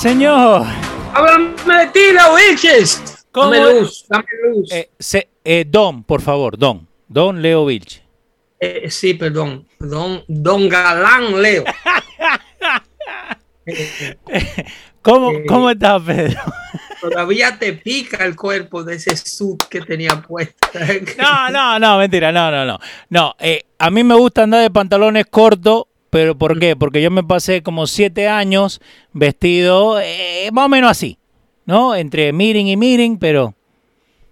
Señor? Háblame de ti, la Vilches. ¿Cómo Dame luz, dame luz. Eh, se- eh, don, por favor, Don. Don Leo Vilche. Eh, sí, perdón. Don, don Galán Leo. ¿Cómo, Eh. ¿Cómo estás, Pedro? Todavía te pica el cuerpo de ese suit que tenía puesto. No, no, no, mentira, no, no, no. No, eh, a mí me gusta andar de pantalones cortos, pero ¿por qué? Porque yo me pasé como siete años vestido eh, más o menos así, ¿no? Entre meeting y meeting, pero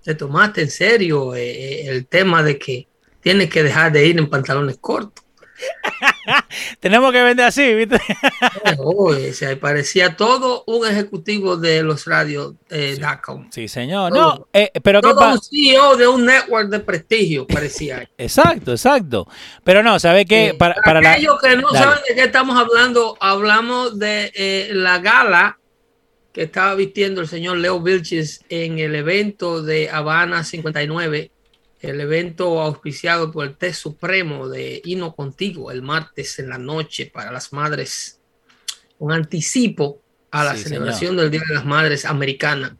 Te tomaste en serio eh, eh, el tema de que tienes que dejar de ir en pantalones cortos. tenemos que vender así, ¿viste? Oh, o sea, parecía todo un ejecutivo de los radios eh, Dacom. Sí, señor. Todo. No, eh, pero ¿qué Todo pasa? un CEO de un network de prestigio parecía. Exacto, exacto. Pero no, ¿sabe qué? Eh, Para, aquellos que no Dale. saben de qué estamos hablando, hablamos de eh, la gala que estaba vistiendo el señor Leo Vilches en el evento de Habana 59, el evento auspiciado por el Té Supremo de Hino Contigo el martes en la noche para las madres, un anticipo a la Sí, celebración del Día de las Madres Americana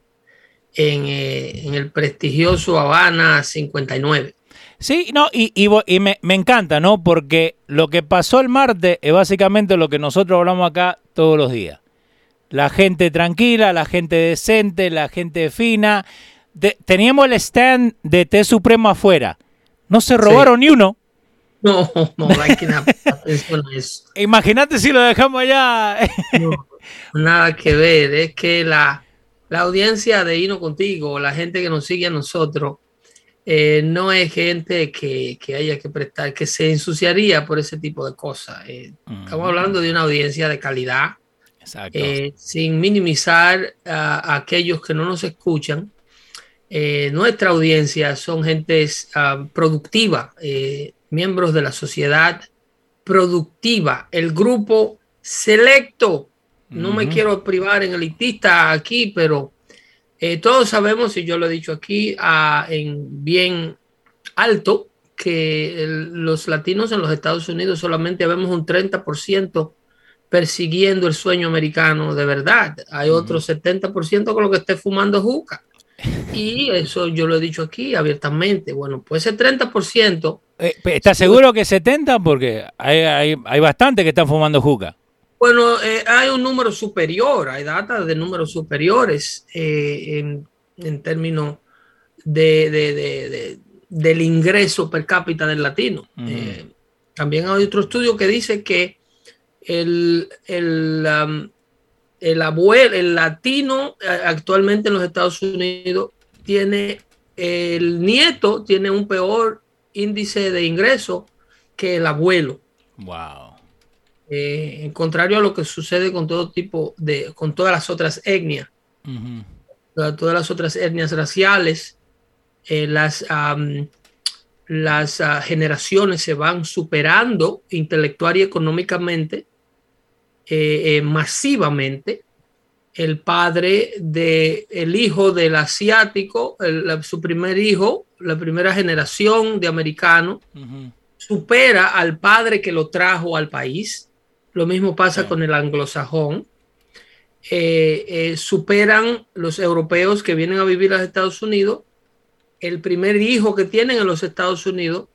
en, eh, en el prestigioso Habana 59. Sí, no, y, y me, me encanta, ¿no? Porque lo que pasó el martes es básicamente lo que nosotros hablamos acá todos los días. La gente tranquila, la gente decente, la gente fina. De- teníamos el stand de Té Supremo afuera. No se robaron ni uno. No, no, hay que dar atención a eso. Imagínate si lo dejamos allá. No, nada que ver. Es que la, la audiencia de Hino Contigo, la gente que nos sigue a nosotros, eh, no es gente que, que haya que prestar, que se ensuciaría por ese tipo de cosas. Eh, Estamos hablando de una audiencia de calidad, Exacto. eh, sin minimizar a, a aquellos que no nos escuchan. Eh, nuestra audiencia son gentes ah, productiva, eh, miembros de la sociedad productiva, el grupo selecto. No me quiero privar en elitista aquí, pero eh, todos sabemos, y yo lo he dicho aquí ah, en bien alto, que el- los latinos en los Estados Unidos solamente vemos un 30% persiguiendo el sueño americano de verdad. Hay otro 70% con lo que esté fumando juca. Y eso yo lo he dicho aquí abiertamente. Bueno, pues ese 30%, Eh, ¿Estás seguro que 70? Porque hay, hay, hay bastante que están fumando juca. bueno, eh, hay un número superior, hay datos de números superiores eh, en, en términos de, de- de- de- del ingreso per cápita del latino. Eh, también hay otro estudio que dice que el, el, um, el abuelo, el latino eh, actualmente en los Estados Unidos tiene, el nieto tiene un peor índice de ingreso que el abuelo. Wow. Eh, en contrario a lo que sucede con todo tipo de, con todas las otras etnias, todas todas las otras etnias raciales, eh, las, am, las ah, generaciones se van superando intelectual y económicamente eh, eh, masivamente. El padre de el hijo del asiático, el- la- su primer hijo, la primera generación de americanos, Ujú. supera al padre que lo trajo al país. Lo mismo pasa con el anglosajón. eh, eh, superan los europeos que vienen a vivir a los Estados Unidos. El primer hijo que tienen en los Estados Unidos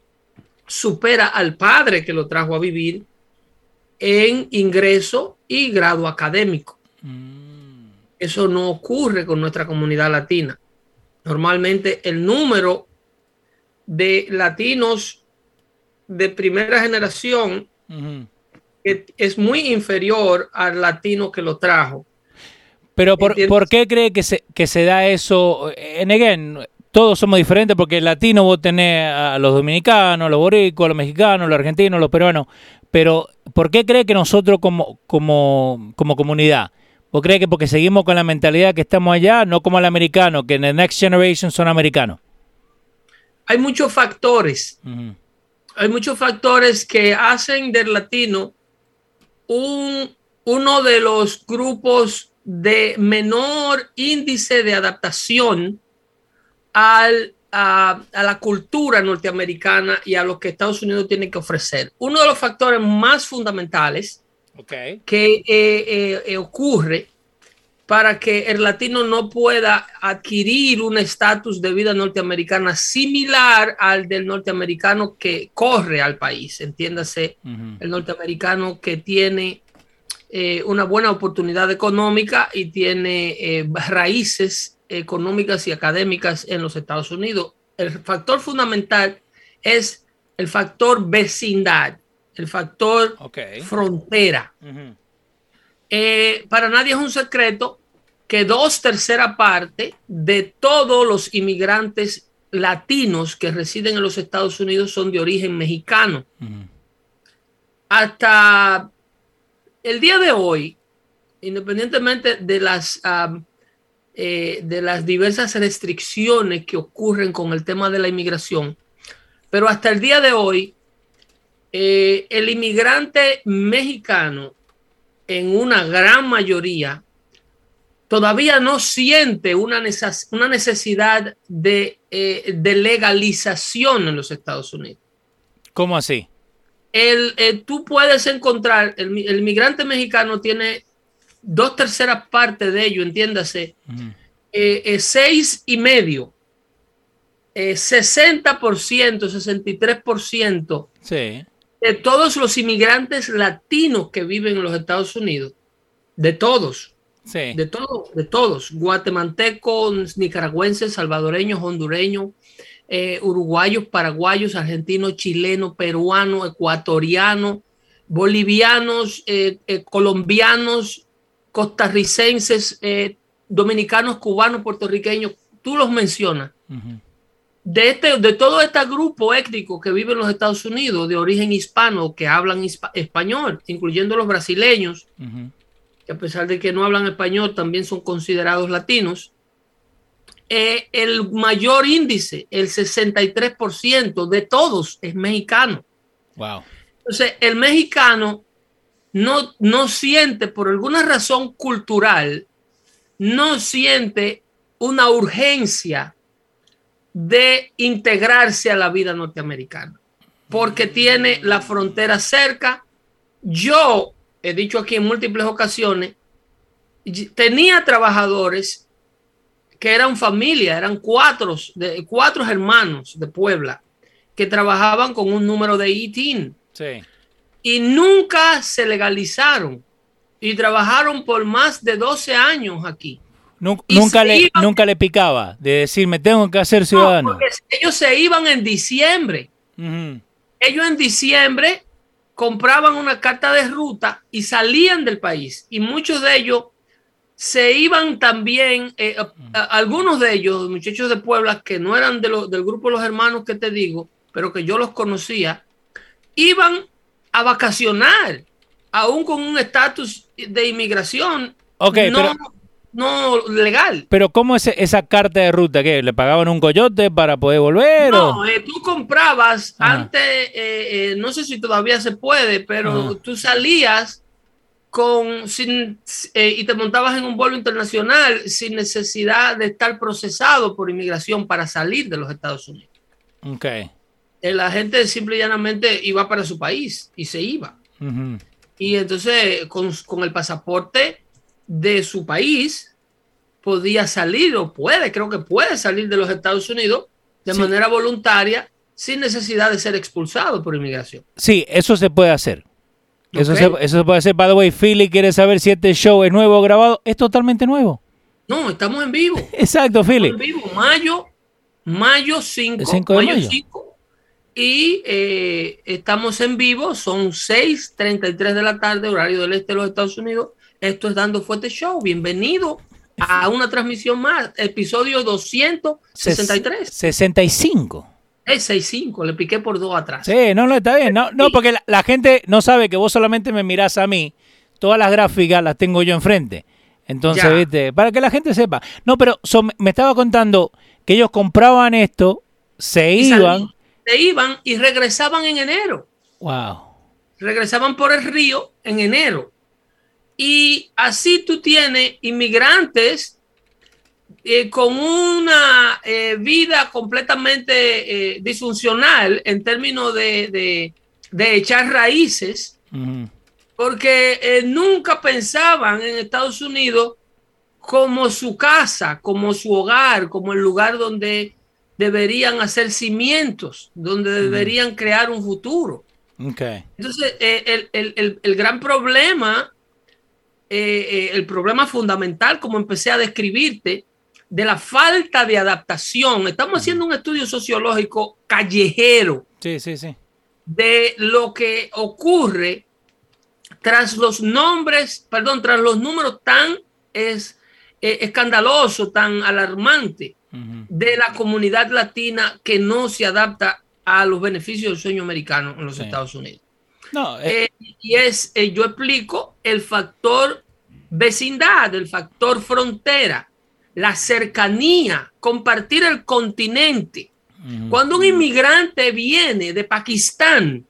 supera al padre que lo trajo a vivir en ingreso y grado académico. Mm. Eso no ocurre con nuestra comunidad latina. Normalmente el número de latinos de primera generación es muy inferior al latino que lo trajo. Pero ¿por, ¿por qué cree que se, que se da eso? En again, todos somos diferentes porque el latino vos tenés a los dominicanos, los boricos, los mexicanos, los argentinos, los peruanos. Pero ¿por qué cree que nosotros como, como, como comunidad? ¿Vos crees que porque seguimos con la mentalidad que estamos allá, no como el americano, que en the next generation son americanos? Hay muchos factores. Hay muchos factores que hacen del latino un, uno de los grupos de menor índice de adaptación al, a, la cultura norteamericana y a lo que Estados Unidos tiene que ofrecer. Uno de los factores más fundamentales que eh, eh, eh, ocurre para que el latino no pueda adquirir un estatus de vida norteamericana similar al del norteamericano que corre al país, entiéndase, el norteamericano que tiene una buena oportunidad económica y tiene raíces económicas y académicas en los Estados Unidos. El factor fundamental es el factor vecindad, el factor frontera. Eh, para nadie es un secreto que dos terceras partes de todos los inmigrantes latinos que residen en los Estados Unidos son de origen mexicano. Hasta el día de hoy, independientemente de las eh, de las diversas restricciones que ocurren con el tema de la inmigración. Pero hasta el día de hoy, eh, el inmigrante mexicano, en una gran mayoría, todavía no siente una, una necesidad de, eh, de, legalización en los Estados Unidos. ¿Cómo así? El, tú puedes encontrar, el, el inmigrante mexicano tiene dos terceras partes de ello, entiéndase, eh, eh, seis y medio, eh, 60%, 63% sí. de todos los inmigrantes latinos que viven en los Estados Unidos, de todos, sí. de todos, de todos, guatemaltecos, nicaragüenses, salvadoreños, hondureños, eh, uruguayos, paraguayos, argentinos, chilenos, peruanos, ecuatorianos, bolivianos, colombianos, costarricenses, eh, dominicanos, cubanos, puertorriqueños, tú los mencionas. De, este, de todo este grupo étnico que vive en los Estados Unidos, de origen hispano, que hablan español, incluyendo los brasileños, que a pesar de que no hablan español, también son considerados latinos, eh, el mayor índice, el 63% de todos es mexicano. Wow. Entonces, el mexicano no, no siente, por alguna razón cultural, no siente una urgencia de integrarse a la vida norteamericana, porque tiene la frontera cerca. Yo he dicho aquí en múltiples ocasiones, tenía trabajadores que eran familia, eran cuatro, de, cuatro hermanos de Puebla que trabajaban con un número de ITIN. Sí y nunca se legalizaron y trabajaron por más de 12 años aquí. Nunca, le, nunca le picaba de decir, me tengo que hacer ciudadano. ellos se iban en diciembre. Ellos en diciembre compraban una carta de ruta y salían del país. Y muchos de ellos se iban también, eh, algunos de ellos, muchachos de Puebla, que no eran de del grupo de los hermanos que te digo, pero que yo los conocía, iban a vacacionar, aún con un estatus de inmigración no, no, legal. Pero ¿cómo es esa carta de ruta? que ¿Le pagaban un coyote para poder volver? No, eh, tú comprabas antes, eh, eh, no sé si todavía se puede, pero tú salías con sin, y te montabas en un vuelo internacional sin necesidad de estar procesado por inmigración para salir de los Estados Unidos. Okay la gente simple y llanamente iba para su país y se iba. Y entonces con, el pasaporte de su país podía salir o puede, creo que puede salir de los Estados Unidos de Sí. manera voluntaria sin necesidad de ser expulsado por inmigración. Sí, eso se puede hacer. Eso, se, eso se puede hacer. By the way, Philly quiere saber si este show es nuevo o grabado. Es totalmente nuevo. No, estamos en vivo. Exacto, Philly. en vivo, mayo, mayo 5, El 5 de mayo. 5, y eh, estamos en vivo, son 6:33 de la tarde, horario del este de los Estados Unidos. Esto es Dando Fuerte Show. Bienvenido a una transmisión más, episodio 263. 65. Es 65, le piqué por dos atrás. Sí, no, no, está bien. No, no porque la, la gente no sabe que vos solamente me mirás a mí. Todas las gráficas las tengo yo enfrente. Entonces, Ya. viste, para que la gente sepa. No, pero so- me estaba contando que ellos compraban esto, se Y iban. salían, Se iban y regresaban en enero. Wow. regresaban por el río en enero. Y así tú tienes inmigrantes eh, con una eh, vida completamente eh, disfuncional en términos de, de- de echar raíces, porque nunca pensaban en Estados Unidos como su casa, como su hogar, como el lugar donde deberían hacer cimientos, donde deberían crear un futuro. Ok. Entonces, eh, el, el- el- el gran problema, eh, eh, el problema fundamental, como empecé a describirte, de la falta de adaptación. Estamos haciendo un estudio sociológico callejero Sí, sí, sí. de lo que ocurre tras los nombres, perdón, tras los números tan es, eh, escandalosos, tan alarmantes De la comunidad latina que no se adapta a los beneficios del sueño americano en los Sí. Estados Unidos. No, eh, Eh, y es, eh, yo explico el factor vecindad, el factor frontera, la cercanía, compartir el continente. Cuando un inmigrante viene de Pakistán,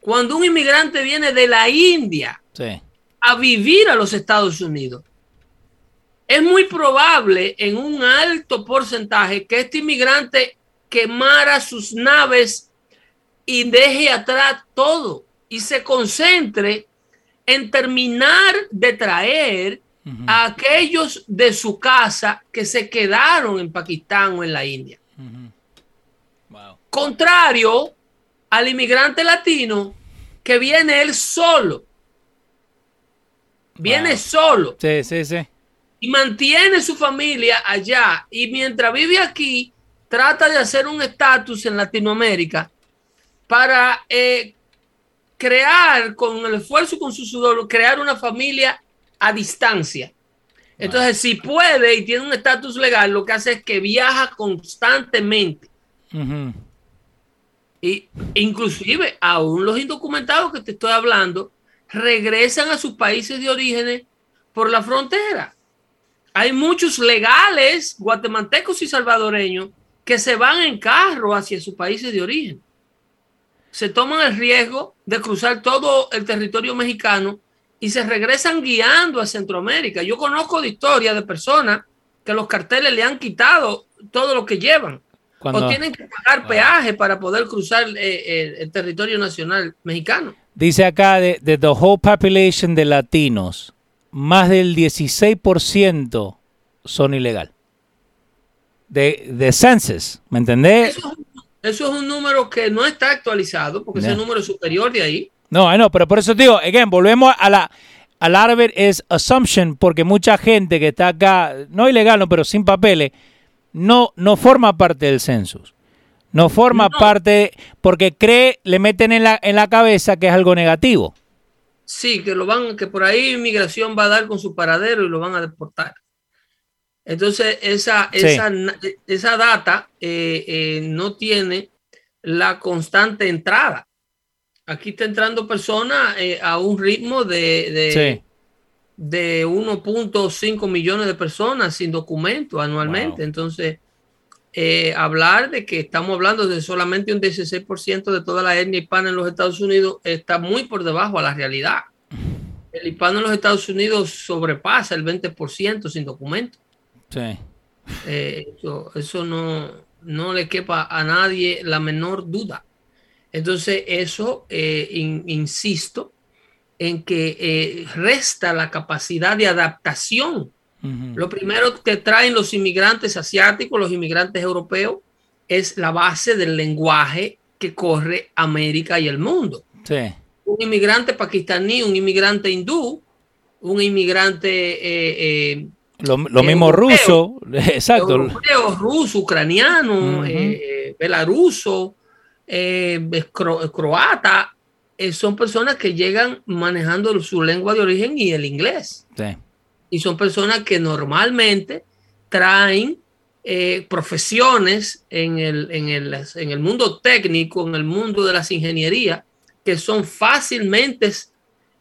cuando un inmigrante viene de la India sí. a vivir a los Estados Unidos, es muy probable en un alto porcentaje que este inmigrante quemara sus naves y deje atrás todo y se concentre en terminar de traer a aquellos de su casa que se quedaron en Pakistán o en la India. Wow. Contrario al inmigrante latino que viene él solo. Viene Wow. solo Sí, sí, sí. Y mantiene su familia allá. Y mientras vive aquí, trata de hacer un estatus en Latinoamérica para eh, crear con el esfuerzo y con su sudor, crear una familia a distancia. Entonces, si puede y tiene un estatus legal, lo que hace es que viaja constantemente. Ujú. Y inclusive aún los indocumentados que te estoy hablando regresan a sus países de origen por la frontera. Hay muchos legales guatemaltecos y salvadoreños que se van en carro hacia sus países de origen. Se toman el riesgo de cruzar todo el territorio mexicano y se regresan guiando a Centroamérica. Yo conozco de historias de personas que los carteles le han quitado todo lo que llevan Cuando o tienen que pagar Wow. peaje para poder cruzar eh, el, el territorio nacional mexicano. dice acá de, de the whole population de latinos, más del 16% son ilegal. De, de census, ¿me entendés? Eso, es un- eso es un número que no está actualizado porque Ya. ese número es superior de ahí. No, I know, pero por eso te digo, again, volvemos a la a lot of it is assumption porque mucha gente que está acá, no ilegal, no, pero sin papeles, no no forma parte del census. No forma No. parte porque cree, le meten en la en la cabeza que es algo negativo. Sí, que lo van, que por ahí inmigración va a dar con su paradero y lo van a deportar. Entonces, esa, Sí. esa, esa data eh, eh, no tiene la constante entrada. Aquí está entrando personas eh, a un ritmo de, de, Sí. de 1.5 millones de personas sin documento anualmente. Wow. Entonces, eh, hablar de que estamos hablando de solamente un 16% de toda la etnia hispana en los Estados Unidos está muy por debajo a la realidad. El hispano en los Estados Unidos sobrepasa el 20% sin documento. Sí. Eh, eso eso no, no le quepa a nadie la menor duda. Entonces, eso, eh, in- insisto, en que eh, resta la capacidad de adaptación. Lo primero que traen los inmigrantes asiáticos, los inmigrantes europeos, es la base del lenguaje que corre América y el mundo. Un inmigrante pakistaní, un inmigrante hindú, un inmigrante... Eh, eh, lo, mismo ruso, exacto. Europeo, ruso, ucraniano, belaruso, croata, son personas que llegan manejando su lengua de origen y el inglés. Y son personas que normalmente traen eh, profesiones en el, en, el, mundo técnico, en el mundo de las ingenierías, que son fácilmente eh,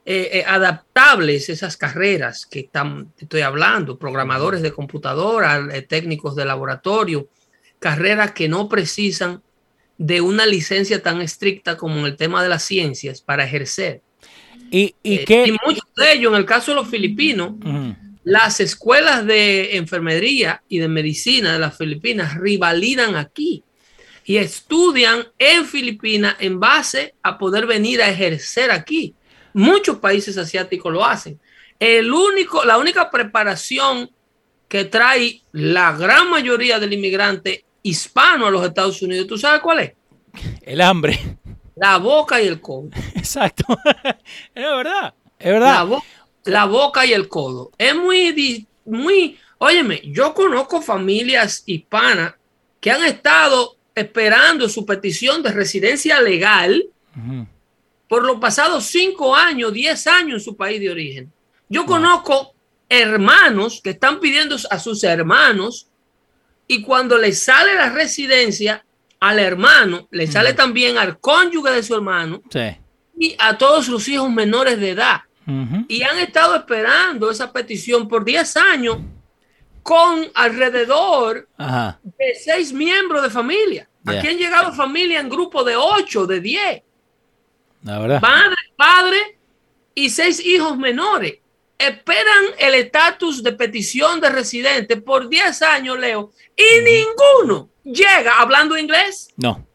eh, adaptables esas carreras que están, estoy hablando, programadores de computadora, técnicos de laboratorio, carreras que no precisan de una licencia tan estricta como en el tema de las ciencias para ejercer. Y, y, muchos de ellos, en el caso de los filipinos, las escuelas de enfermería y de medicina de las Filipinas rivalidan aquí y estudian en Filipinas en base a poder venir a ejercer aquí. Muchos países asiáticos lo hacen. El único, la única preparación que trae la gran mayoría del inmigrante hispano a los Estados Unidos, ¿tú sabes cuál es? El hambre. La boca y el codo. Exacto. es verdad. Es verdad la boca y el codo. Es muy, muy, óyeme, yo conozco familias hispanas que han estado esperando su petición de residencia legal por los pasados cinco años, diez años en su país de origen. Yo conozco hermanos que están pidiendo a sus hermanos y cuando le sale la residencia al hermano, le sale también al cónyuge de su hermano y a todos sus hijos menores de edad. Y han estado esperando esa petición por 10 años con alrededor de seis miembros de familia. Aquí han llegado familias en grupo de 8, de 10. Madre, padre y seis hijos menores. Esperan el estatus de petición de residente por 10 años, Leo, y ninguno llega hablando inglés. No.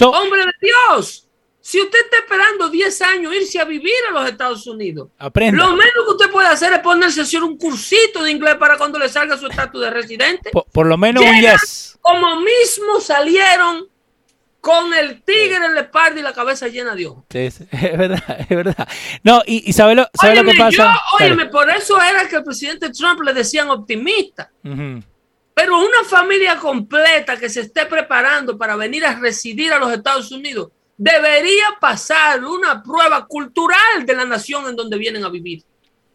Hombre de Dios. Si usted está esperando 10 años irse a vivir a los Estados Unidos, lo menos que usted puede hacer es ponerse a hacer un cursito de inglés para cuando le salga su estatus de residente. Por, lo menos un yes. Como mismo salieron con el tigre en la espalda y la cabeza llena de ojos. Sí, es verdad, es verdad. No, y, y ¿sabe, lo, sabe lo, que pasa? óyeme, por eso era que el presidente Trump le decían optimista. Pero una familia completa que se esté preparando para venir a residir a los Estados Unidos debería pasar una prueba cultural de la nación en donde vienen a vivir.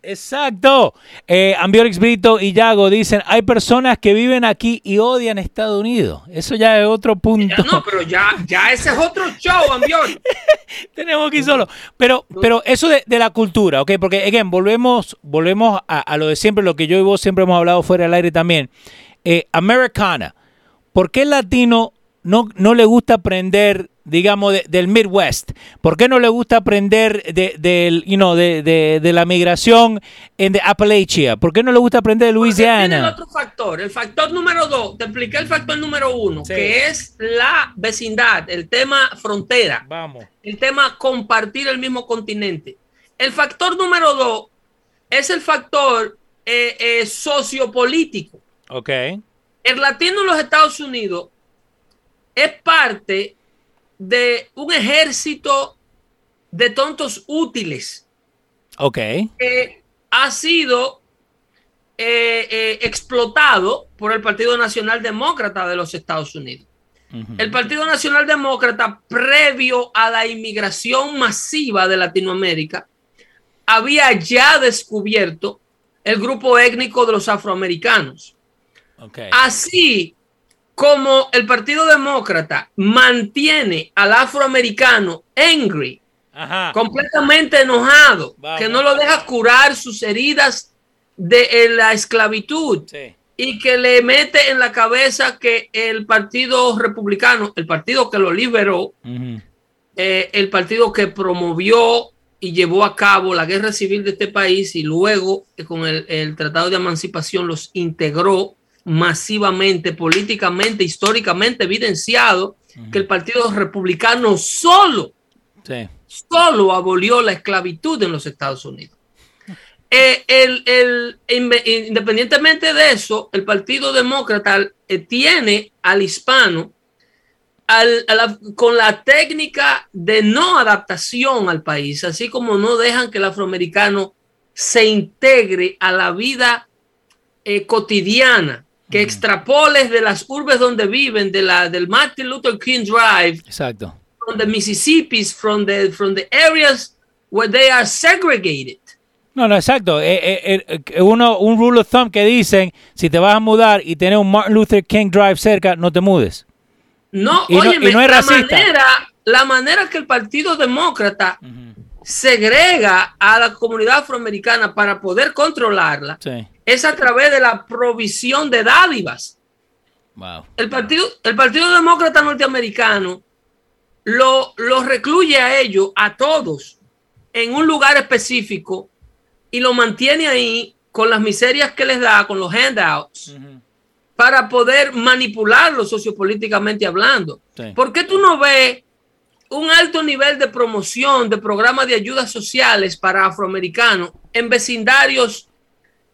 Exacto. Eh, Ambiorix Brito y Yago dicen, hay personas que viven aquí y odian Estados Unidos. Eso ya es otro punto. no, pero ya, ya ese es otro show, Ambiorix. Tenemos aquí solo. Pero, pero eso de, la cultura, ¿ok? Porque, again, volvemos, volvemos a, lo de siempre, lo que yo y vos siempre hemos hablado fuera del aire también. Eh, americana. ¿Por qué el latino no, no le gusta aprender digamos, del Midwest? ¿Por qué no le gusta aprender de, de, de, la migración en de Appalachia? ¿Por qué no le gusta aprender de Louisiana? el otro factor, el factor número dos, te expliqué el factor número uno, que es la vecindad, el tema frontera. Vamos. El tema compartir el mismo continente. El factor número dos es el factor eh, eh, sociopolítico. Ok. El latino en los Estados Unidos es parte de un ejército de tontos útiles. Ok. Que ha sido eh, eh, explotado por el Partido Nacional Demócrata de los Estados Unidos. El Partido Nacional Demócrata, previo a la inmigración masiva de Latinoamérica, había ya descubierto el grupo étnico de los afroamericanos. Okay. Así como el Partido Demócrata mantiene al afroamericano angry, completamente enojado, que no lo deja curar sus heridas de la esclavitud y que le mete en la cabeza que el Partido Republicano, el partido que lo liberó, eh, el partido que promovió y llevó a cabo la guerra civil de este país y luego eh, con el, el Tratado de Emancipación los integró masivamente, políticamente, históricamente evidenciado que el Partido Republicano solo solo abolió la esclavitud en los Estados Unidos. Eh, el, el, independientemente de eso, el Partido Demócrata eh, tiene al hispano al, con la técnica de no adaptación al país, así como no dejan que el afroamericano se integre a la vida eh, cotidiana, que extrapoles de las urbes donde viven, de la, del Martin Luther King Drive, Exacto. from the Mississippi, from the, from the areas where they are segregated. No, no, exacto. Eh, eh, uno, un rule of thumb que dicen, si te vas a mudar y tienes un Martin Luther King Drive cerca, no te mudes. No, oye, no, es la manera, la manera que el Partido Demócrata segrega a la comunidad afroamericana para poder controlarla es a través de la provisión de dádivas. El, partido, el Partido Demócrata Norteamericano lo, lo recluye a ellos, a todos, en un lugar específico y lo mantiene ahí con las miserias que les da, con los handouts para poder manipularlo sociopolíticamente hablando. ¿Por qué tú no ves un alto nivel de promoción de programas de ayudas sociales para afroamericanos en vecindarios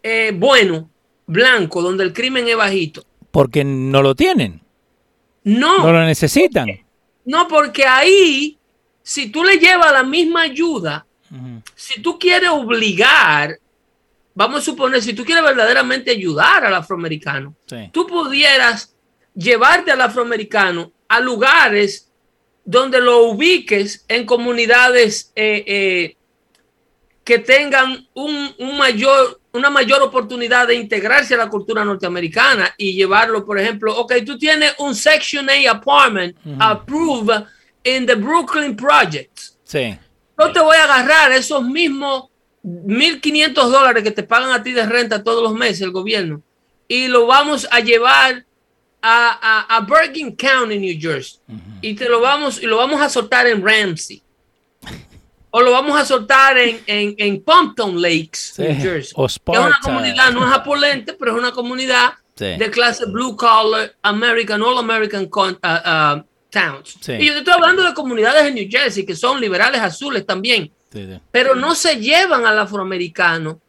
eh, buenos, blancos, donde el crimen es bajito? Porque no lo tienen. No. No lo necesitan. no, porque ahí, si tú le llevas la misma ayuda, si tú quieres obligar vamos a suponer, si tú quieres verdaderamente ayudar al afroamericano, tú pudieras llevarte al afroamericano a lugares donde lo ubiques en comunidades eh, eh, que tengan un, mayor, una mayor oportunidad de integrarse a la cultura norteamericana y llevarlo, por ejemplo, ok, tú tienes un Section A apartment approved in the Brooklyn Project. Sí. Yo te voy a agarrar esos mismos 1.500 dólares que te pagan a ti de renta todos los meses el gobierno y lo vamos a llevar a, a, Bergen County, New Jersey. Y te lo vamos, y lo vamos a soltar en Ramsey. O lo vamos a soltar en, en, en Pompton Lakes, New Jersey. es una comunidad, no es apolente, pero es una comunidad de clase blue collar, American, all American uh, uh, towns. Y yo te estoy hablando de comunidades en New Jersey que son liberales azules también pero no se llevan al afroamericano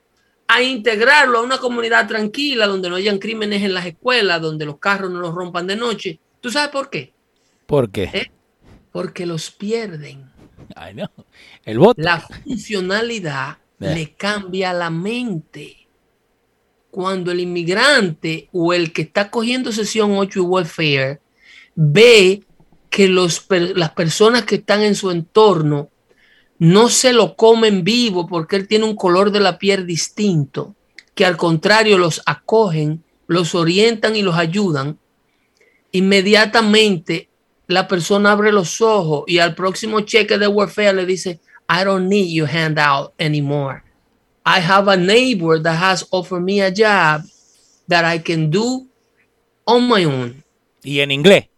a integrarlo a una comunidad tranquila donde no hayan crímenes en las escuelas, donde los carros no los rompan de noche. ¿Tú sabes por qué? ¿Por qué? ¿Eh? Porque los pierden. El voto. La funcionalidad le cambia la mente. Cuando el inmigrante o el que está cogiendo sesión 8 y welfare ve que los, las personas que están en su entorno no se lo comen vivo porque él tiene un color de la piel distinto, que al contrario los acogen, los orientan y los ayudan, inmediatamente la persona abre los ojos y al próximo cheque de welfare le dice, I don't need your handout anymore. I have a neighbor that has offered me a job that I can do on my own. Y en inglés.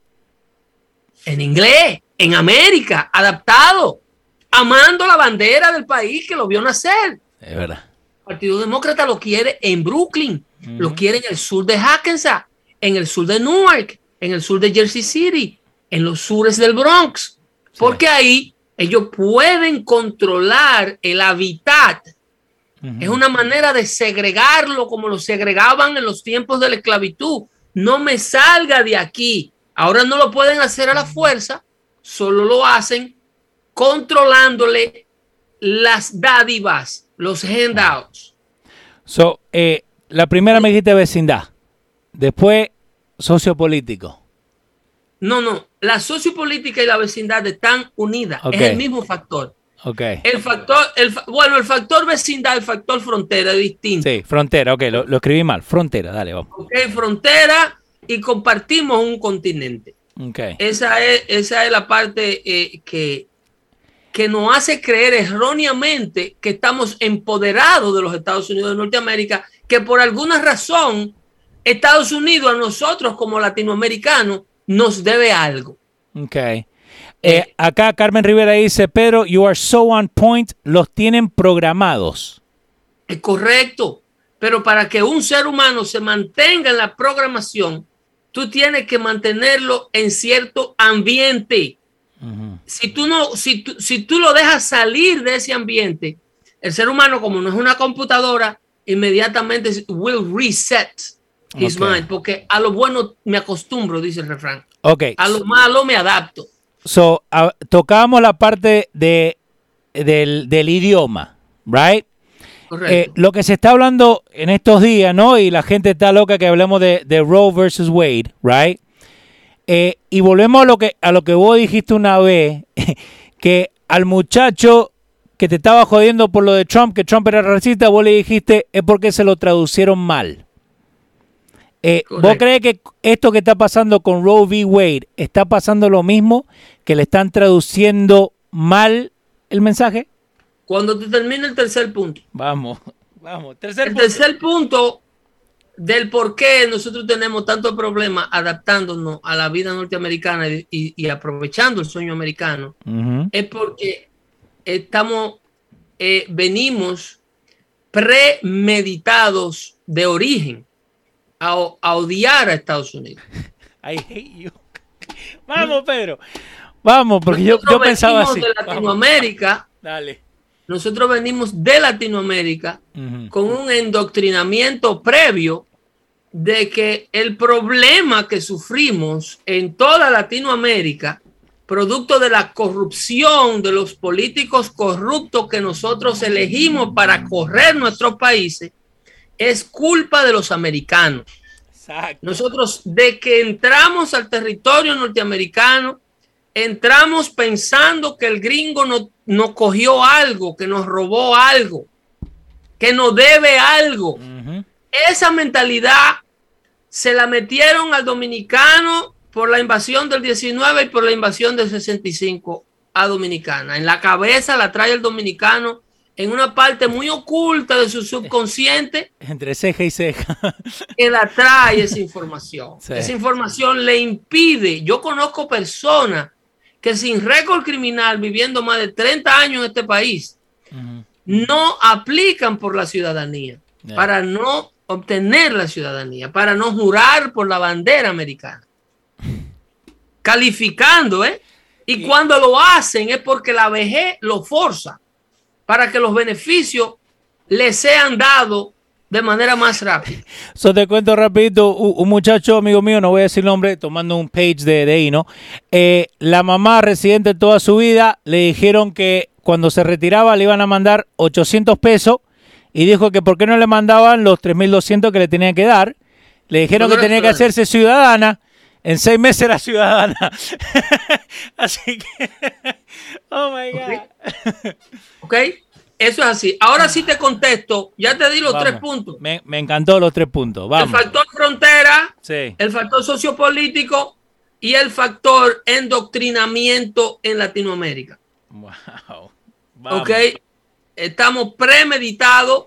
En inglés, en América, adaptado amando la bandera del país que lo vio nacer. Es verdad. El Partido Demócrata lo quiere en Brooklyn, lo quiere en el sur de Hackensack, en el sur de Newark, en el sur de Jersey City, en los sures del Bronx, porque ahí ellos pueden controlar el hábitat. Es una manera de segregarlo como lo segregaban en los tiempos de la esclavitud. No me salga de aquí. Ahora no lo pueden hacer a la fuerza, solo lo hacen controlándole las dádivas, los handouts. So, eh, la primera me dijiste vecindad, después sociopolítico. No, no, la sociopolítica y la vecindad están unidas, es el mismo factor. Okay. El factor, el, bueno, el factor vecindad, el factor frontera es distinto. Sí, frontera, ok, lo, escribí mal. Frontera, dale, vamos. Ok, frontera y compartimos un continente. Okay. Esa, es, esa es la parte eh, que, que nos hace creer erróneamente que estamos empoderados de los Estados Unidos de Norteamérica, que por alguna razón Estados Unidos a nosotros como latinoamericanos nos debe algo. Ok. Eh, acá Carmen Rivera dice, Pedro, you are so on point, los tienen programados. Es correcto, pero para que un ser humano se mantenga en la programación, tú tienes que mantenerlo en cierto ambiente. si, tú no, si, tú, si tú lo dejas salir de ese ambiente, el ser humano, como no es una computadora, inmediatamente will reset porque a lo bueno me acostumbro, dice el refrán. Okay. A lo malo me adapto. So, tocamos la parte de, del, del idioma, right? Eh, lo que se está hablando en estos días, ¿no? Y la gente está loca que hablemos de, de Roe versus Wade, right? Eh, y volvemos a lo que a lo que vos dijiste una vez, que al muchacho que te estaba jodiendo por lo de Trump, que Trump era racista, vos le dijiste es porque se lo traducieron mal. Eh, ¿Vos crees que esto que está pasando con Roe v. Wade está pasando lo mismo? ¿Que le están traduciendo mal el mensaje? Cuando te termine el tercer punto. Vamos, vamos. Tercer el tercer punto del por qué nosotros tenemos tanto problema adaptándonos a la vida norteamericana y, aprovechando el sueño americano es porque estamos, eh, venimos premeditados de origen a, odiar a Estados Unidos. I hate you. Vamos, Pedro. Vamos, porque yo, yo pensaba así. de Latinoamérica. Dale nosotros venimos de Latinoamérica con un endoctrinamiento previo de que el problema que sufrimos en toda Latinoamérica, producto de la corrupción de los políticos corruptos que nosotros elegimos para correr nuestros países, es culpa de los americanos. Nosotros, de que entramos al territorio norteamericano, entramos pensando que el gringo nos cogió algo, que nos robó algo, que nos debe algo. Esa mentalidad se la metieron al dominicano por la invasión del 19 y por la invasión del 65 a Dominicana. En la cabeza la trae el dominicano en una parte muy oculta de su subconsciente. Entre ceja y ceja. Que la trae esa información. Esa información le impide. Yo conozco personas que sin récord criminal, viviendo más de 30 años en este país, no aplican por la ciudadanía, para no obtener la ciudadanía, para no jurar por la bandera americana. Calificando, ¿eh? Y, cuando lo hacen es porque la vejez lo forza para que los beneficios le sean dados de manera más rápida. So te cuento rapidito, un, muchacho amigo mío, no voy a decir nombre, tomando un page de, de ahí, ¿no? Eh, la mamá residente toda su vida le dijeron que cuando se retiraba le iban a mandar 800 pesos y dijo que por qué no le mandaban los 3.200 que le tenían que dar. Le dijeron que tenía que hacerse ciudadana. En seis meses era ciudadana. Así que... oh, my God. ok. Eso es así. Ahora sí te contesto. Ya te di los tres puntos. Me, encantó los tres puntos. Vamos. El factor frontera, el factor sociopolítico y el factor endoctrinamiento en Latinoamérica. Wow. Ok. Estamos premeditados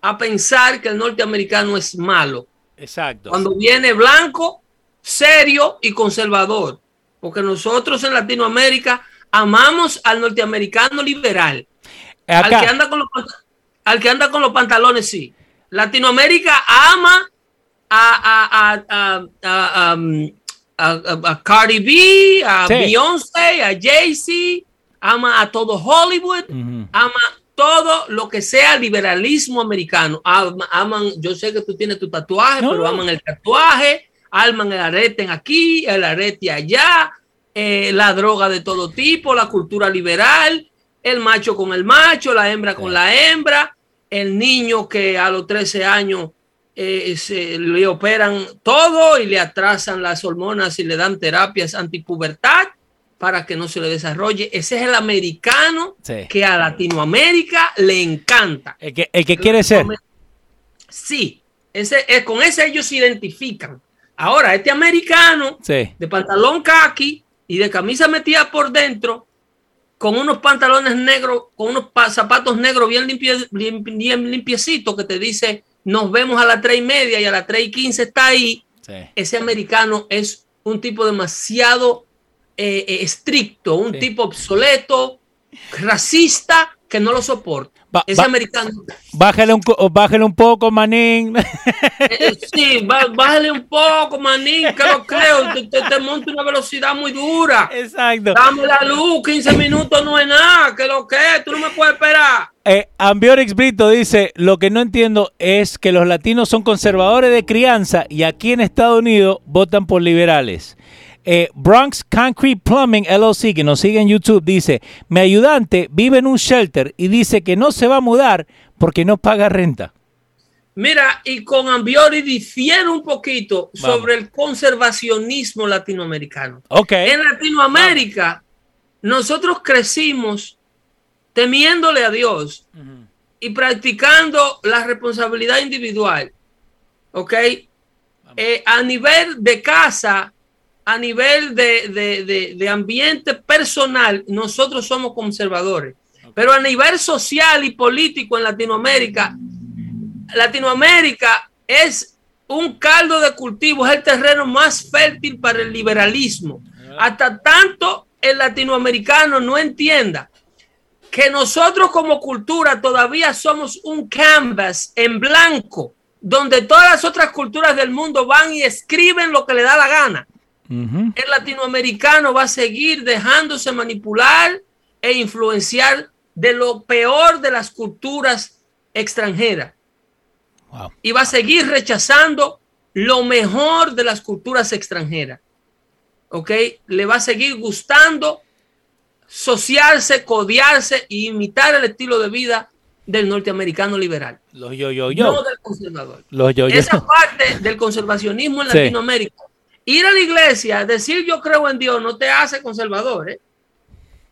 a pensar que el norteamericano es malo. Exacto. Cuando viene blanco, serio y conservador. Porque nosotros en Latinoamérica amamos al norteamericano liberal al que, anda con los, al que anda con los pantalones, sí. Latinoamérica ama a, a, a, um, a Cardi B, a Beyoncé, a Jay-Z, ama a todo Hollywood, ama todo lo que sea liberalismo americano. aman, yo sé que tú tienes tu tatuaje, pero aman el tatuaje, aman el arete aquí, el arete allá, eh, la droga de todo tipo, la cultura liberal, el macho con el macho, la hembra con la hembra, el niño que a los 13 años eh, se, le operan todo y le atrasan las hormonas y le dan terapias antipubertad para que no se le desarrolle. Ese es el americano que a Latinoamérica le encanta. El que, el que quiere ser. Sí, ese, eh, con ese ellos se identifican. Ahora, este americano de pantalón khaki y de camisa metida por dentro, con unos pantalones negros, con unos zapatos negros bien, bien, limpiecitos que te dice nos vemos a las tres y media y a las tres y quince está ahí. Ese americano es un tipo demasiado eh, eh, estricto, un tipo obsoleto, racista que no lo soporta. Ese americano. Bájale un, bájale un poco, manín. Eh, sí, bájale un poco, manín, que lo creo. Te, te, monta una velocidad muy dura. Exacto. Dame la luz, 15 minutos no es nada. Que lo que tú no me puedes esperar. Eh, Ambiorix Brito dice: Lo que no entiendo es que los latinos son conservadores de crianza y aquí en Estados Unidos votan por liberales. Eh, Bronx Concrete Plumbing LLC, que nos sigue en YouTube, dice, mi ayudante vive en un shelter y dice que no se va a mudar porque no paga renta. Mira, y con Ambiori difiere un poquito sobre el conservacionismo latinoamericano. Okay. En Latinoamérica, nosotros crecimos temiéndole a Dios y practicando la responsabilidad individual. ¿Ok? Eh, a nivel de casa, a nivel de, ambiente personal, nosotros somos conservadores. Pero a nivel social y político en Latinoamérica, Latinoamérica es un caldo de cultivo, es el terreno más fértil para el liberalismo. Hasta tanto el latinoamericano no entienda que nosotros como cultura todavía somos un canvas en blanco, donde todas las otras culturas del mundo van y escriben lo que le da la gana el latinoamericano va a seguir dejándose manipular e influenciar de lo peor de las culturas extranjeras. Y va a seguir rechazando lo mejor de las culturas extranjeras. ¿Ok? Le va a seguir gustando sociarse, codiarse e imitar el estilo de vida del norteamericano liberal. Los yo, yo, yo. No del conservador. Los yo, yo. Esa parte del conservacionismo en Latinoamérica Ir a la iglesia, decir yo creo en Dios, no te hace conservador. ¿eh?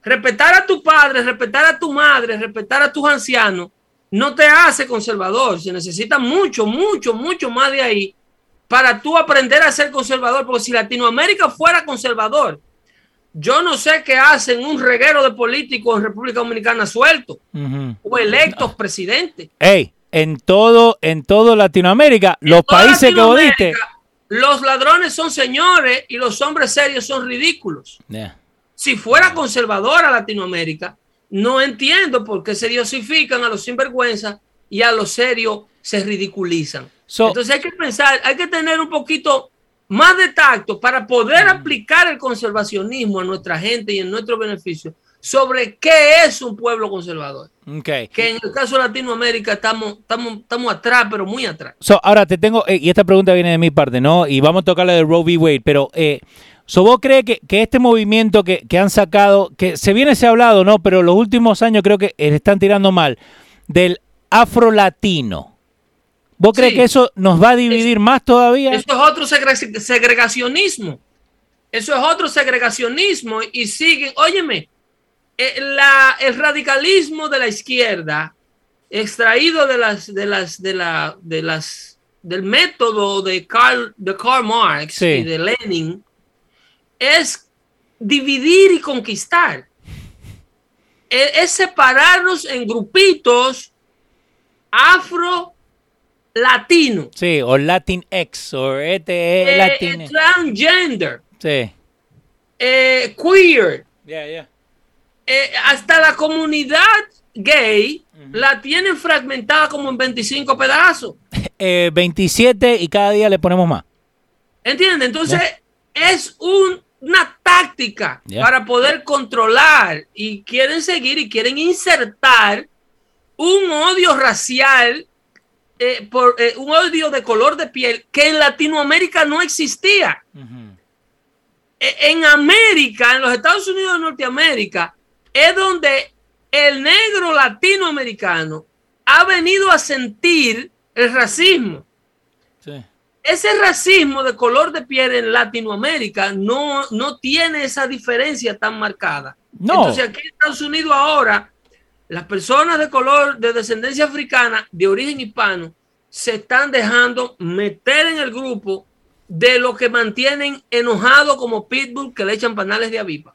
Respetar a tu padre, respetar a tu madre, respetar a tus ancianos, no te hace conservador. Se necesita mucho, mucho, mucho más de ahí para tú aprender a ser conservador. Porque si Latinoamérica fuera conservador, yo no sé qué hacen un reguero de políticos en República Dominicana suelto o electos presidentes. Hey, en todo, en todo Latinoamérica, los países que vos diste los ladrones son señores y los hombres serios son ridículos. Si fuera conservadora Latinoamérica, no entiendo por qué se diosifican a los sinvergüenza y a los serios se ridiculizan. Entonces hay que pensar, hay que tener un poquito más de tacto para poder aplicar el conservacionismo a nuestra gente y en nuestro beneficio sobre qué es un pueblo conservador. Que en el caso de Latinoamérica estamos, estamos, estamos atrás, pero muy atrás. ahora te tengo, eh, y esta pregunta viene de mi parte, ¿no? Y vamos a tocar la de Roe v. Wade, pero eh, ¿vos crees que, este movimiento que, han sacado, que se viene se ha hablado, ¿no? Pero los últimos años creo que están tirando mal, del afro-latino. ¿Vos crees que eso nos va a dividir más todavía? Eso es otro segregacionismo. Eso es otro segregacionismo y siguen, óyeme, eh, el radicalismo de la izquierda, extraído de las, de las, de la, de las, del método de Karl, de Karl Marx y de Lenin, es dividir y conquistar. E, es, separarnos en grupitos afro latino. Sí, o Latinx, o este eh, eh transgender. Sí. Eh, queer. Yeah, yeah. Eh, hasta la comunidad gay la tienen fragmentada como en 25 pedazos. 27 eh, y cada día le ponemos más. ¿Entiendes? Entonces es una táctica para poder controlar y quieren seguir y quieren insertar un odio racial, eh, por, un odio de color de piel que en Latinoamérica no existía. En América, en los Estados Unidos de Norteamérica, es donde el negro latinoamericano ha venido a sentir el racismo. Ese racismo de color de piel en Latinoamérica no, no tiene esa diferencia tan marcada. No. Entonces aquí en Estados Unidos ahora, las personas de color de descendencia africana, de origen hispano, se están dejando meter en el grupo de lo que mantienen enojado como pitbull que le echan panales de avipa.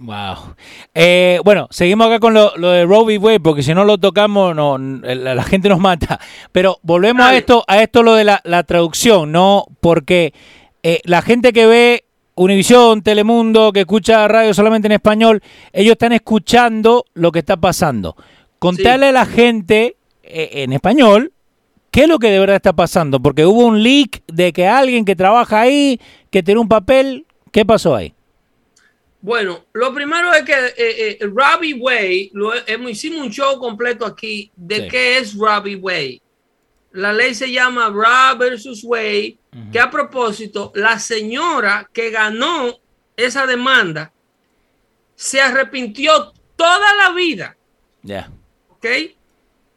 Wow. Eh, bueno, seguimos acá con lo, de Roe v. porque si no lo tocamos, no, la, gente nos mata. Pero volvemos a esto, a esto lo de la, traducción, ¿no? Porque eh, la gente que ve Univisión, Telemundo, que escucha radio solamente en español, ellos están escuchando lo que está pasando. contarle a la gente eh, en español qué es lo que de verdad está pasando, porque hubo un leak de que alguien que trabaja ahí, que tiene un papel, ¿qué pasó ahí? Bueno, lo primero es que eh, eh, Robbie Way, lo, hemos, hicimos un show completo aquí de qué es Robbie Way. La ley se llama Rob versus Way, que a propósito, la señora que ganó esa demanda se arrepintió toda la vida. Ya. ¿Ok?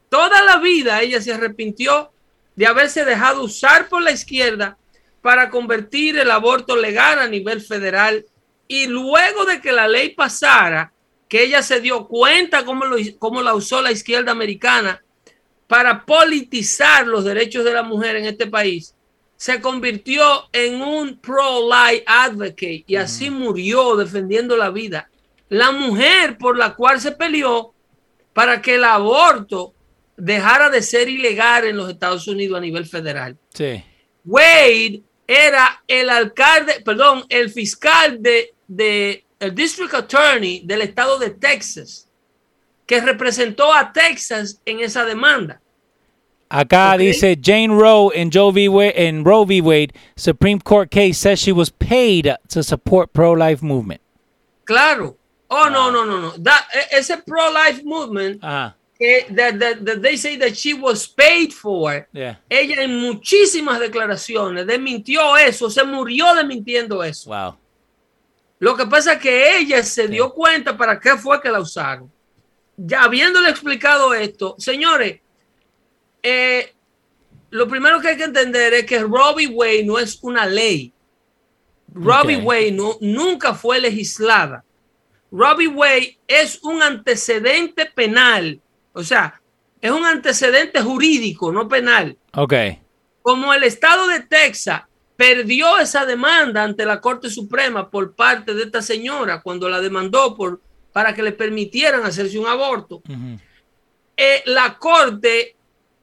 Toda la vida ella se arrepintió de haberse dejado usar por la izquierda para convertir el aborto legal a nivel federal y luego de que la ley pasara, que ella se dio cuenta cómo, lo, cómo la usó la izquierda americana para politizar los derechos de la mujer en este país, se convirtió en un pro-life advocate y así murió defendiendo la vida. La mujer por la cual se peleó para que el aborto dejara de ser ilegal en los Estados Unidos a nivel federal. Sí. Wade era el alcalde, perdón, el fiscal de, de el District Attorney del estado de Texas, que representó a Texas en esa demanda. Acá okay. dice Jane Roe in, Joe v. Wade, in Roe v. Wade, Supreme Court case says she was paid to support pro-life movement. Claro. Oh, no, no, no, no. That, ese pro-life movement Ajá. Que that, that, that they say that she was paid for. Yeah. Ella en muchísimas declaraciones desmintió eso, se murió desmintiendo eso. Wow. Lo que pasa es que ella se dio cuenta para qué fue que la usaron. Ya habiéndole explicado esto, señores, eh, lo primero que hay que entender es que Robbie Wade no es una ley. Robbie Ok. Wade no, nunca fue legislada. Robbie Wade es un antecedente penal, o sea, es un antecedente jurídico, no penal. Ok. Como el estado de Texas perdió esa demanda ante la Corte Suprema por parte de esta señora cuando la demandó por, para que le permitieran hacerse un aborto, eh, la Corte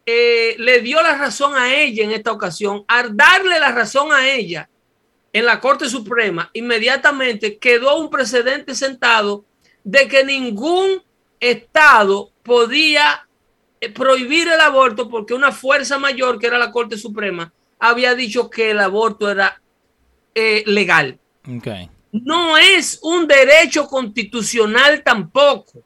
eh, le dio la razón a ella en esta ocasión. Al darle la razón a ella en la Corte Suprema, inmediatamente quedó un precedente sentado de que ningún Estado podía eh, prohibir el aborto porque una fuerza mayor, que era la Corte Suprema, había dicho que el aborto era eh, legal. No es un derecho constitucional tampoco.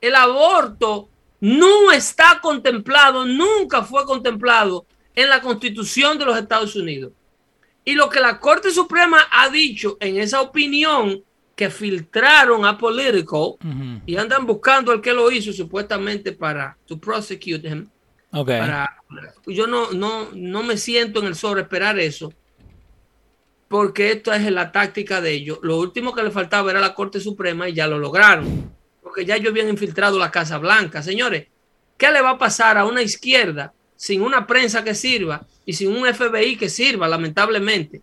El aborto no está contemplado, nunca fue contemplado en la constitución de los Estados Unidos. Y lo que la Corte Suprema ha dicho en esa opinión que filtraron a Politico Ujú. y andan buscando al que lo hizo supuestamente para to prosecute him, Ok. para- yo no, no, no me siento en el sobre esperar eso, porque esto es la táctica de ellos. Lo último que le faltaba era la Corte Suprema y ya lo lograron, porque ya ellos habían infiltrado la Casa Blanca. Señores, ¿qué le va a pasar a una izquierda sin una prensa que sirva y sin un FBI que sirva, lamentablemente?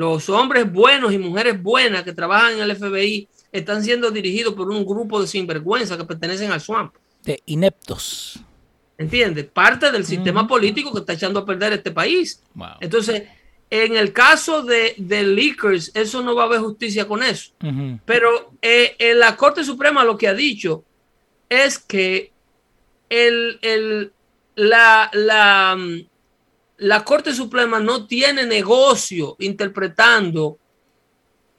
Los hombres buenos y mujeres buenas que trabajan en el FBI están siendo dirigidos por un grupo de sinvergüenza que pertenecen al swamp. De ineptos. ¿Entiendes? Parte del sistema político que está echando a perder este país. Wow. Entonces, en el caso de, de leakers, eso no va a haber justicia con eso. Pero eh, en la Corte Suprema lo que ha dicho es que el, el- la, la, mm, la Corte Suprema no tiene negocio interpretando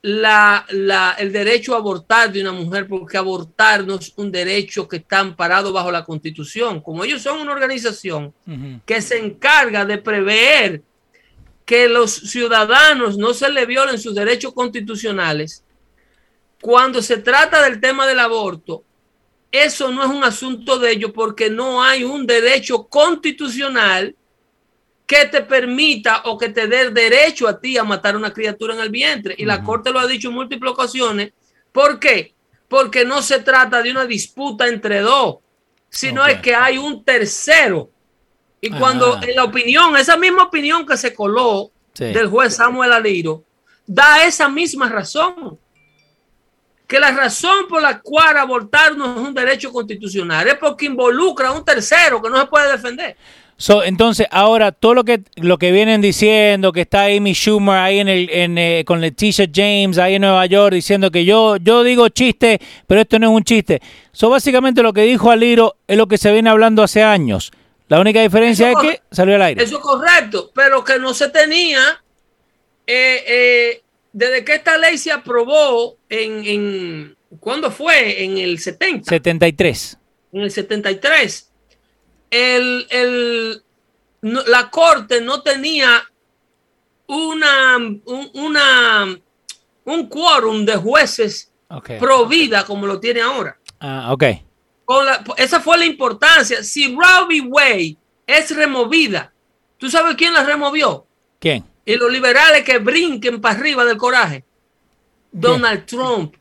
la, la- el derecho a abortar de una mujer, porque abortar no es un derecho que está amparado bajo la Constitución. Como ellos son una organización que se encarga de prever que los ciudadanos no se le violen sus derechos constitucionales, cuando se trata del tema del aborto, eso no es un asunto de ellos porque no hay un derecho constitucional que te permita o que te dé el derecho a ti a matar a una criatura en el vientre. Y la. Corte lo ha dicho en múltiples ocasiones. ¿Por qué? Porque no se trata de una disputa entre dos, sino es que hay un tercero. Y Ah. cuando en la opinión, esa misma opinión que se coló Sí. del juez Samuel Aliro, da esa misma razón. Que la razón por la cual abortar no es un derecho constitucional es porque involucra a un tercero que no se puede defender. So, entonces, ahora todo lo que lo que vienen diciendo, que está Amy Schumer ahí en el, en, eh, con Leticia James ahí en Nueva York diciendo que yo, yo digo chiste, pero esto no es un chiste. So, básicamente lo que dijo Aliro es lo que se viene hablando hace años. La única diferencia es que salió al aire. Eso es correcto, pero que no se tenía eh, eh, desde que esta ley se aprobó en, en ¿cuándo fue? En el 70. 73. En el 73 el, el, la corte no tenía una, un, una, un quórum de jueces Okay. pro vida como lo tiene ahora. Ah, ok. Con la- esa fue la importancia. Si Robbie Wade es removida, ¿tú sabes quién la removió? ¿Quién? Y los liberales que brinquen para arriba del coraje. Donald Trump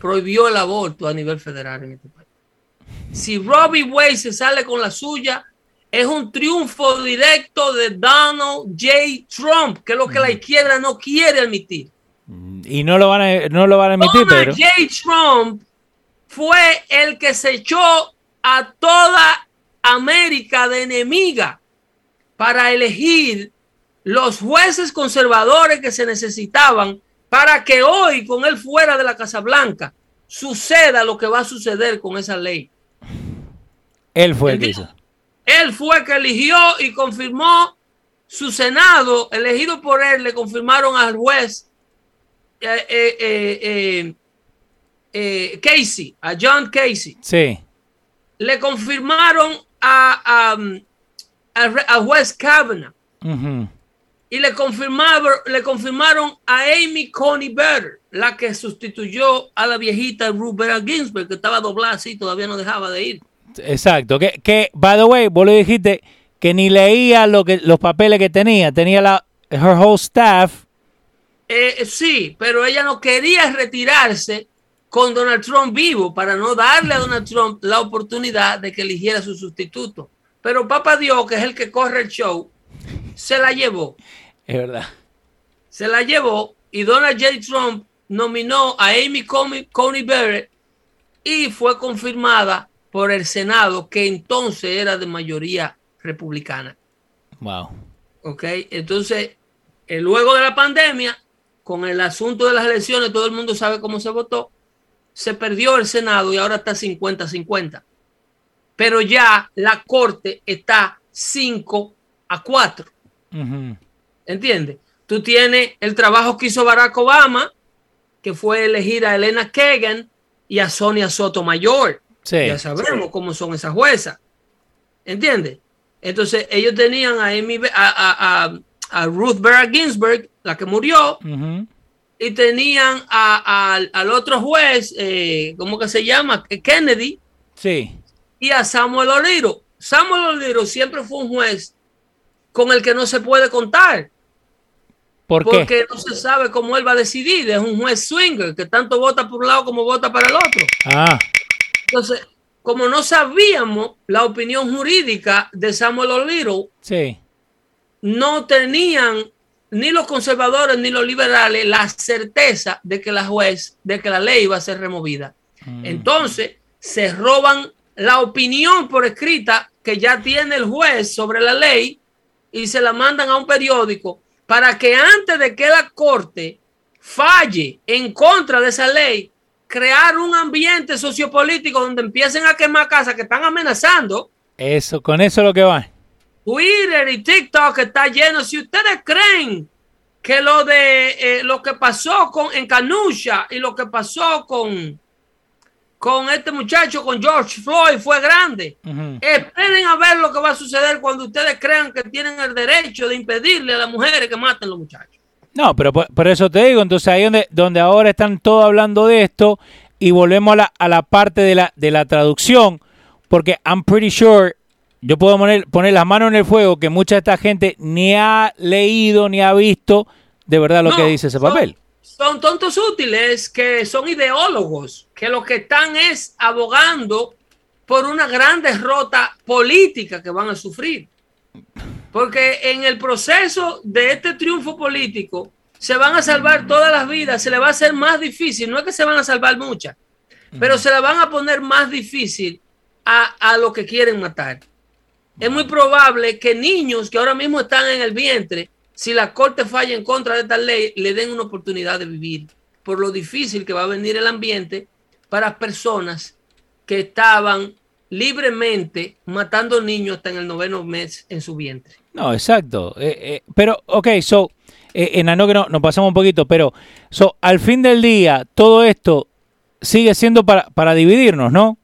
prohibió el aborto a nivel federal en este país. Si Robbie Wade se sale con la suya, es un triunfo directo de Donald J. Trump, que es lo que la izquierda no quiere admitir. Y no lo van a, no lo van a emitir, Donald pero. J. Trump fue el que se echó a toda América de enemiga para elegir los jueces conservadores que se necesitaban para que hoy, con él fuera de la Casa Blanca, suceda lo que va a suceder con esa ley. Él fue el que hizo. Él fue el que eligió y confirmó su Senado, elegido por él, le confirmaron al juez eh, eh, eh, Casey, a John Casey. Sí. Le confirmaron a, a, a, a juez Kavanaugh y le confirmaron, le confirmaron a Amy Coney Barrett, la que sustituyó a la viejita Ruth Bader Ginsburg, que estaba doblada así, todavía no dejaba de ir. Exacto. Que, que, by the way, vos le dijiste que ni leía lo que, los papeles que tenía. Tenía la her whole staff. Eh, sí, pero ella no quería retirarse con Donald Trump vivo para no darle a Donald Trump la oportunidad de que eligiera su sustituto. Pero Papá Dios, que es el que corre el show, se la llevó. Es verdad. Se la llevó y Donald J. Trump nominó a Amy Coney Barrett y fue confirmada por el Senado, que entonces era de mayoría republicana. Wow. ¿Ok? Entonces, eh, luego de la pandemia, con el asunto de las elecciones, todo el mundo sabe cómo se votó, se perdió el Senado y ahora está 50-50. Pero ya la Corte está 5 a 4. Ujú. ¿Entiendes? Tú tienes el trabajo que hizo Barack Obama, que fue elegir a Elena Kagan y a Sonia Sotomayor. Sí. Ya sabemos cómo son esas juezas. ¿Entiendes? Entonces, ellos tenían a, Amy, a, a- a- a Ruth Bader Ginsburg, la que murió, y tenían a- a- al otro juez, eh, ¿cómo que se llama? Kennedy, Sí. y a Samuel Oliro. Samuel Oliro siempre fue un juez con el que no se puede contar, ¿Por qué? porque no se sabe cómo él va a decidir. Es un juez swinger que tanto vota por un lado como vota para el otro. Ah, Entonces, como no sabíamos la opinión jurídica de Samuel sí. no tenían ni los conservadores ni los liberales la certeza de que la juez, de que la ley iba a ser removida. Mm. Entonces, se roban la opinión por escrita que ya tiene el juez sobre la ley y se la mandan a un periódico para que antes de que la corte falle en contra de esa ley, crear un ambiente sociopolítico donde empiecen a quemar casas que están amenazando. Eso, con eso es lo que va. Twitter y TikTok está lleno. Si ustedes creen que lo de eh, lo que pasó con en Canusha y lo que pasó con con este muchacho con George Floyd fue grande. Esperen a ver lo que va a suceder cuando ustedes crean que tienen el derecho de impedirle a las mujeres que maten a los muchachos. No, pero por, por eso te digo, entonces ahí donde, donde ahora están todos hablando de esto y volvemos a la, a la parte de la, de la traducción, porque I'm pretty sure, yo puedo poner, poner las manos en el fuego que mucha de esta gente ni ha leído ni ha visto de verdad lo No, que dice ese son- papel. Son tontos útiles que son ideólogos, que lo que están es abogando por una gran derrota política que van a sufrir. Porque en el proceso de este triunfo político se van a salvar todas las vidas, se le va a hacer más difícil, no es que se van a salvar muchas, pero se le van a poner más difícil a, a lo que quieren matar. es muy probable que niños que ahora mismo están en el vientre, si la corte falla en contra de esta ley, le den una oportunidad de vivir, por lo difícil que va a venir el ambiente para personas que estaban libremente matando niños hasta en el noveno mes en su vientre. No, exacto. Eh, eh, pero, ok, so, eh, en que no, nos pasamos un poquito, pero so, al fin del día, todo esto sigue siendo para, para dividirnos, ¿no?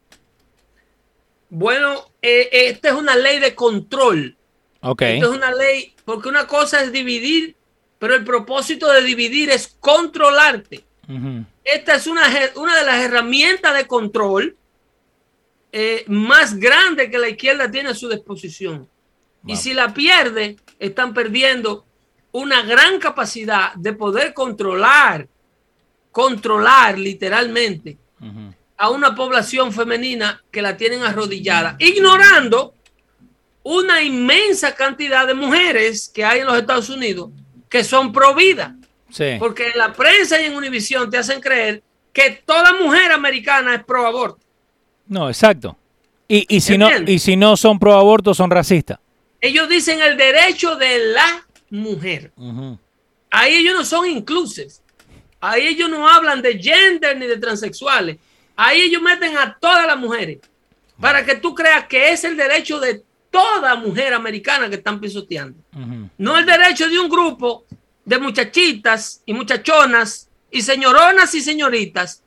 Bueno, esta es una ley de control. Ok. Esta es una ley, porque una cosa es dividir, pero el propósito de dividir es controlarte. Esta es una, una de las herramientas de control más grande que la izquierda tiene a su disposición. Y si la pierde, están perdiendo una gran capacidad de poder controlar, controlar literalmente a una población femenina que la tienen arrodillada, ignorando una inmensa cantidad de mujeres que hay en los Estados Unidos que son pro vida. Porque en la prensa y en Univisión te hacen creer que toda mujer americana es pro aborto. No, exacto. Y, y si, no, y si no son pro aborto, son racistas. Ellos dicen el derecho de la mujer. Ahí ellos no son inclusives. Ahí ellos no hablan de gender ni de transexuales. Ahí ellos meten a todas las mujeres para que tú creas que es el derecho de toda mujer americana que están pisoteando. No el derecho de un grupo de muchachitas y muchachonas y señoronas y señoritas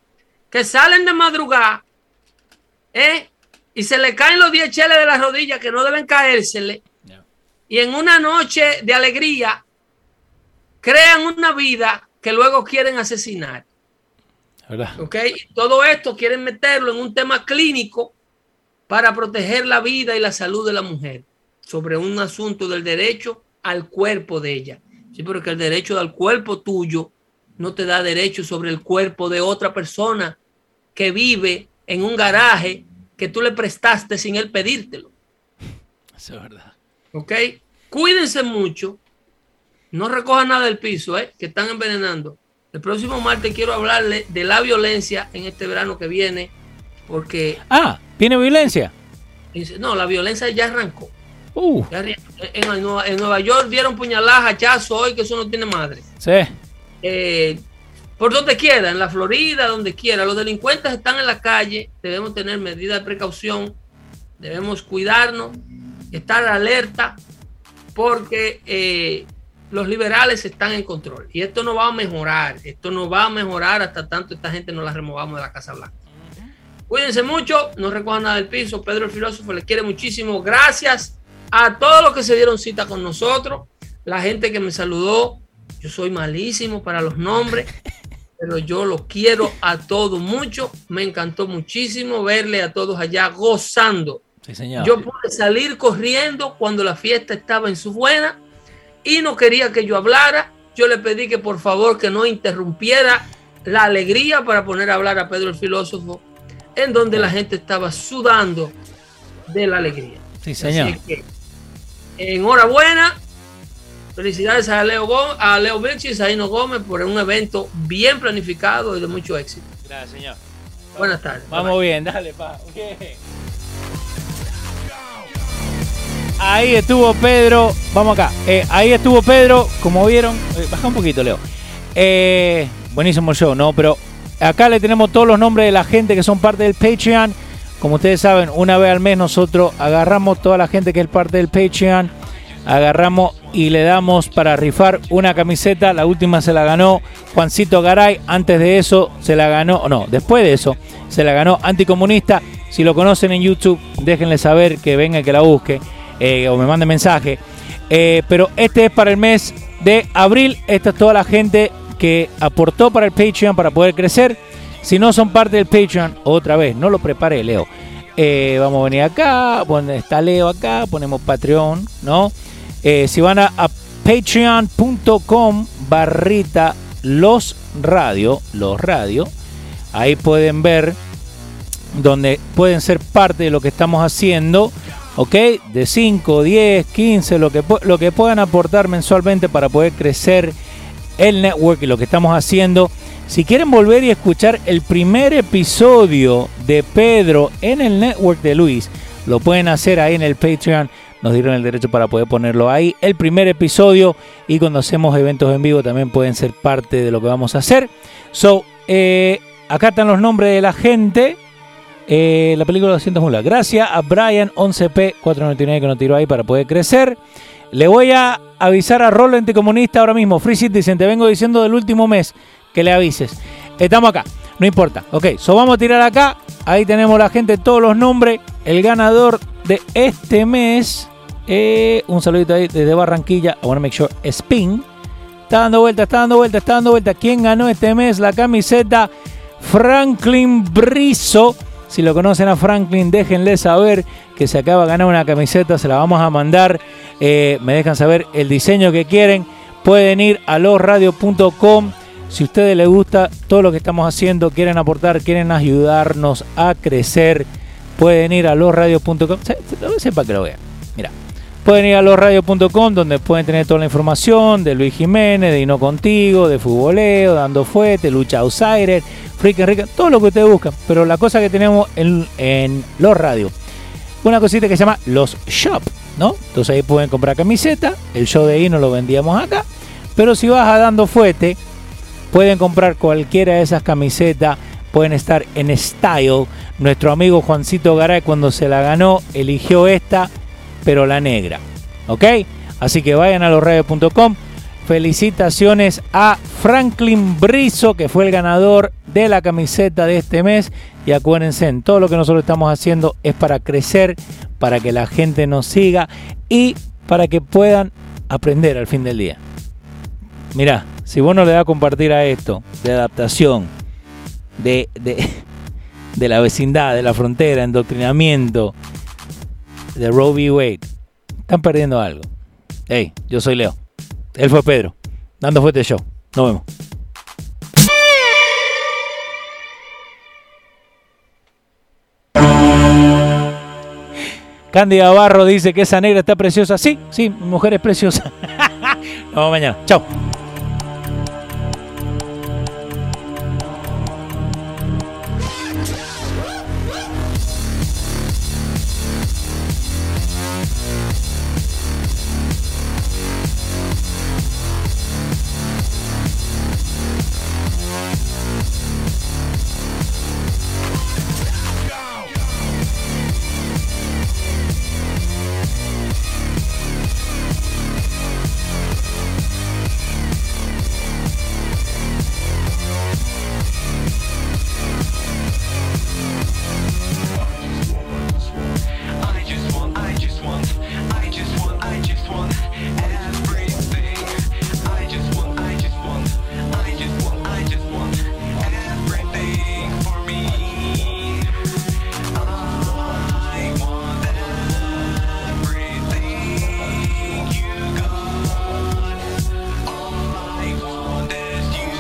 que salen de madrugada ¿eh? y se le caen los 10 cheles de las rodillas que no deben caérsele y en una noche de alegría crean una vida que luego quieren asesinar. ¿Ok? Todo esto quieren meterlo en un tema clínico para proteger la vida y la salud de la mujer sobre un asunto del derecho al cuerpo de ella. Sí, pero que el derecho al cuerpo tuyo no te da derecho sobre el cuerpo de otra persona que vive en un garaje que tú le prestaste sin él pedírtelo. Eso es verdad. ¿Ok? Cuídense mucho. No recojan nada del piso, ¿eh? que están envenenando. El próximo martes quiero hablarle de la violencia en este verano que viene, porque... Ah, ¿viene violencia? No, la violencia ya arrancó. Uh. en, Nueva, York dieron puñaladas, hachazo hoy, que eso no tiene madre. Sí. Eh, por donde quiera, en la Florida, donde quiera. Los delincuentes están en la calle, debemos tener medidas de precaución, debemos cuidarnos, estar alerta porque eh, los liberales están en control. Y esto no va a mejorar, esto no va a mejorar hasta tanto esta gente no la removamos de la Casa Blanca. Cuídense mucho, no recojan nada del piso. Pedro el filósofo les quiere muchísimo. Gracias a todos los que se dieron cita con nosotros, la gente que me saludó. Yo soy malísimo para los nombres, pero yo los quiero a todos mucho. Me encantó muchísimo verle a todos allá gozando yo pude salir corriendo cuando la fiesta estaba en su buena y no quería que yo hablara. Yo le pedí que por favor que no interrumpiera la alegría para poner a hablar a Pedro el filósofo, en donde la gente estaba sudando de la alegría. Sí, señor. enhorabuena. Felicidades a Leo, Gómez, a Leo y a Zaino Gómez por un evento bien planificado y de mucho éxito. Gracias, señor. Buenas tardes. Vamos bien, dale, pa. Ahí estuvo Pedro. Vamos acá. Eh, ahí estuvo Pedro. Como vieron. Eh, baja un poquito, Leo. Eh, buenísimo show, ¿no? Pero acá le tenemos todos los nombres de la gente que son parte del Patreon. Como ustedes saben, una vez al mes nosotros agarramos toda la gente que es parte del Patreon. Agarramos y le damos para rifar una camiseta. La última se la ganó Juancito Garay. Antes de eso se la ganó, no, después de eso se la ganó Anticomunista. Si lo conocen en YouTube, déjenle saber que venga que la busque. Eh, o me mande mensaje. Eh, pero este es para el mes de abril. Esta es toda la gente que aportó para el Patreon para poder crecer. Si no son parte del Patreon, otra vez, no lo prepare Leo. Eh, vamos a venir acá, bueno, está Leo acá, ponemos Patreon, ¿no? Si van a, a patreon.com barrita los radio, los radio, ahí pueden ver donde pueden ser parte de lo que estamos haciendo. ¿ok? De 5, 10, 15, lo que, lo que puedan aportar mensualmente para poder crecer el network y lo que estamos haciendo. Si quieren volver y escuchar el primer episodio de Pedro en el network de Luis, lo pueden hacer ahí en el Patreon. Nos dieron el derecho para poder ponerlo ahí. El primer episodio y cuando hacemos eventos en vivo también pueden ser parte de lo que vamos a hacer. So, eh, acá están los nombres de la gente. Eh, la película 200 mulas. Gracias a Brian 11P499 que nos tiró ahí para poder crecer. Le voy a avisar a Rolo Comunista ahora mismo. Free Citizen, te vengo diciendo del último mes que le avises. Estamos acá, no importa. Ok, so vamos a tirar acá. Ahí tenemos la gente, todos los nombres. El ganador de este mes. Eh, un saludito ahí desde Barranquilla. I wanna make sure. Spin. Está dando vuelta, está dando vuelta, está dando vuelta. ¿Quién ganó este mes la camiseta? Franklin Brizo. Si lo conocen a Franklin, déjenle saber que se acaba de ganar una camiseta. Se la vamos a mandar. Eh, me dejan saber el diseño que quieren. Pueden ir a losradio.com. Si a ustedes les gusta todo lo que estamos haciendo, quieren aportar, quieren ayudarnos a crecer, pueden ir a losradio.com. Sepa que lo vean. Pueden ir a losradio.com donde pueden tener toda la información de Luis Jiménez, de Hino Contigo, de Futboleo, Dando Fuete, Lucha Outsider, Freaking Rica, todo lo que ustedes buscan. Pero la cosa que tenemos en, en Los Radio, una cosita que se llama Los Shop, ¿no? Entonces ahí pueden comprar camiseta, el show de Hino lo vendíamos acá. Pero si vas a Dando Fuete, pueden comprar cualquiera de esas camisetas pueden estar en style. Nuestro amigo Juancito Garay cuando se la ganó eligió esta, pero la negra. ¿Ok? Así que vayan a losradios.com. Felicitaciones a Franklin Brizo, que fue el ganador de la camiseta de este mes. Y acuérdense, en todo lo que nosotros estamos haciendo es para crecer, para que la gente nos siga y para que puedan aprender al fin del día. Mira, si vos no le das a compartir a esto de adaptación, de, de, la vecindad, de la frontera, endoctrinamiento, de Roe v. Wade, están perdiendo algo. Hey, yo soy Leo. Él fue Pedro. Dando fuerte show. Nos vemos. Cándida Barro dice que esa negra está preciosa. Sí, sí, mi mujer es preciosa. Nos vemos mañana. Chao.